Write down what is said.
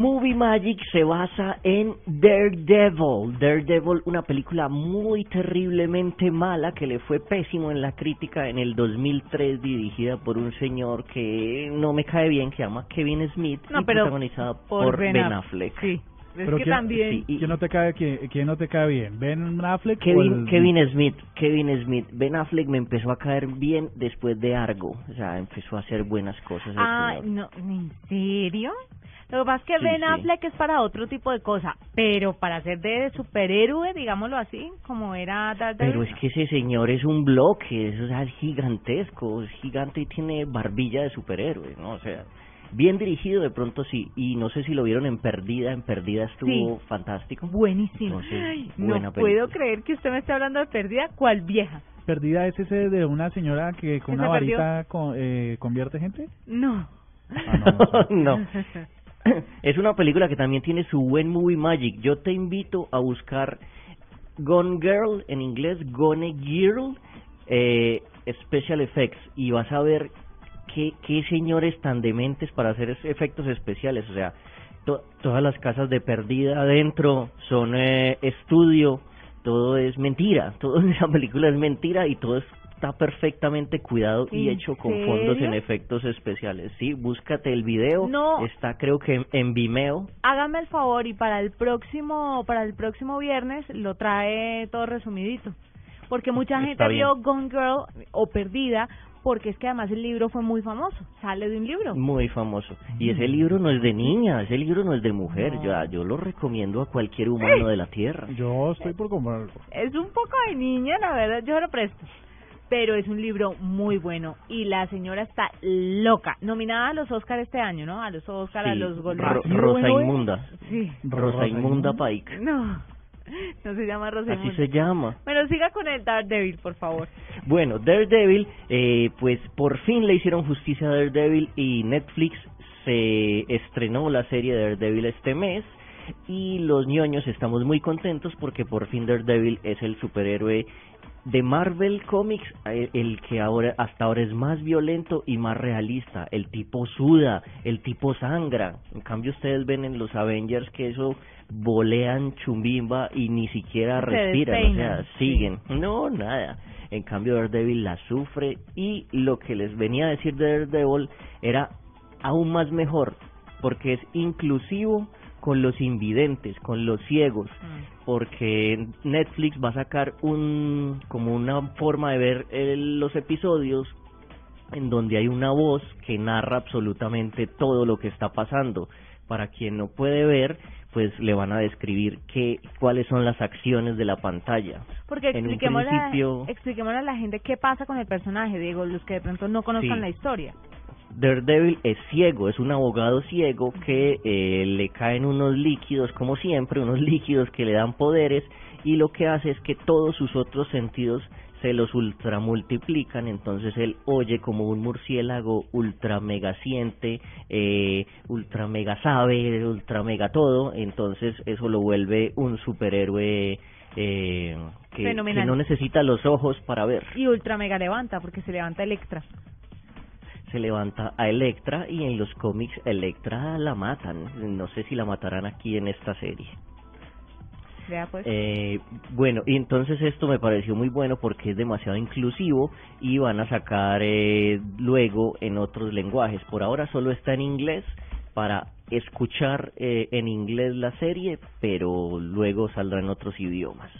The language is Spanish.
Movie Magic se basa en Daredevil. Daredevil, una película muy terriblemente mala que le fue pésimo en la crítica en el 2003, dirigida por un señor que no me cae bien, que se llama Kevin Smith No, y pero protagonizada por por, Ben Ben, Aff- Affleck. Sí. Es Pero que ¿quién- también. sí, y- ¿Quién no te cae, quién, quién no te cae bien? ¿Ben Affleck o Kevin, el- Kevin Smith, Kevin Smith, Ben Affleck me empezó a caer bien después de Argo, o sea, empezó a hacer buenas cosas. Ah, no, ¿en serio? Lo que pasa es que Sí, Ben sí. Affleck es para otro tipo de cosa, pero para ser de superhéroe, digámoslo así, como era Daredevil. Pero es que ese señor es un bloque, es, o sea, es gigantesco, es gigante y tiene barbilla de superhéroe, ¿no? O sea, bien dirigido de pronto sí, y no sé si lo vieron en Perdida, en Perdida estuvo Sí. fantástico. Buenísimo. Entonces, Ay, buena no puedo creer que usted me esté hablando de pérdida, ¿cuál vieja? Perdida es ese de una señora que con ¿Que una varita con- eh, convierte gente? No. Ah, no, no. Es una película que también tiene su buen movie magic. Yo te invito a buscar Gone Girl, en inglés Gone Girl, eh, Special Effects, y vas a ver qué, qué señores tan dementes para hacer efectos especiales. O sea, to- todas las casas de perdida adentro son eh, estudio, todo es mentira, todo en esa película es mentira y todo está perfectamente cuidado y ¿En hecho con fondos en efectos especiales. Sí, búscate el video, No. está creo que en, en Vimeo. Hágame el favor y para el próximo para el próximo viernes lo trae todo resumidito. Porque mucha gente vio Gone Girl o Perdida porque es que además el libro fue muy famoso, sale de un libro. Muy famoso. Y ese libro no es de niña, ese libro no es de mujer. No. Yo, yo lo recomiendo a cualquier humano de la Tierra. Yo estoy por comprarlo. Es un poco de niña, la verdad, yo lo presto. Pero es un libro muy bueno y la señora está loca. Nominada a los Oscar este año, ¿no? A los Oscar, a los Golden Ro-. Rosa Inmunda. Sí. Rosa Inmunda Pike. No, no se llama Rosa Así Inmunda. se llama. Bueno, siga con el Daredevil, por favor. Bueno, Daredevil, eh, pues por fin le hicieron justicia a Daredevil y Netflix se estrenó la serie de Daredevil este mes. Y los ñoños estamos muy contentos porque por fin Daredevil es el superhéroe de Marvel Comics, eh, el que ahora hasta ahora es más violento y más realista. El tipo suda, el tipo sangra. En cambio ustedes ven en los Avengers que eso volean chumbimba y ni siquiera Se respiran, o sea, sí. siguen. No, nada. En cambio, Daredevil la sufre y lo que les venía a decir de Daredevil era aún más mejor porque es inclusivo con los invidentes, con los ciegos, porque Netflix va a sacar un como una forma de ver eh, los episodios en donde hay una voz que narra absolutamente todo lo que está pasando. Para quien no puede ver, pues le van a describir qué, cuáles son las acciones de la pantalla. Porque expliquémosle, a- principio- expliquémosle a la gente qué pasa con el personaje, Diego, los que de pronto no conozcan Sí. la historia. Daredevil es ciego, es un abogado ciego que eh, le caen unos líquidos, como siempre, unos líquidos que le dan poderes y lo que hace es que todos sus otros sentidos se los ultramultiplican, entonces él oye como un murciélago ultra mega siente, eh, ultra mega sabe, ultra mega todo, entonces eso lo vuelve un superhéroe eh, que, no necesita los ojos para ver. Y Ultra Mega levanta, porque se levanta Electra. Se levanta a Electra y en los cómics Electra la matan. No sé si la matarán aquí en esta serie. Pues. Eh, bueno, y entonces esto me pareció muy bueno porque es demasiado inclusivo y van a sacar eh, luego en otros lenguajes. Por ahora solo está en inglés para escuchar eh, en inglés la serie, pero luego saldrá en otros idiomas.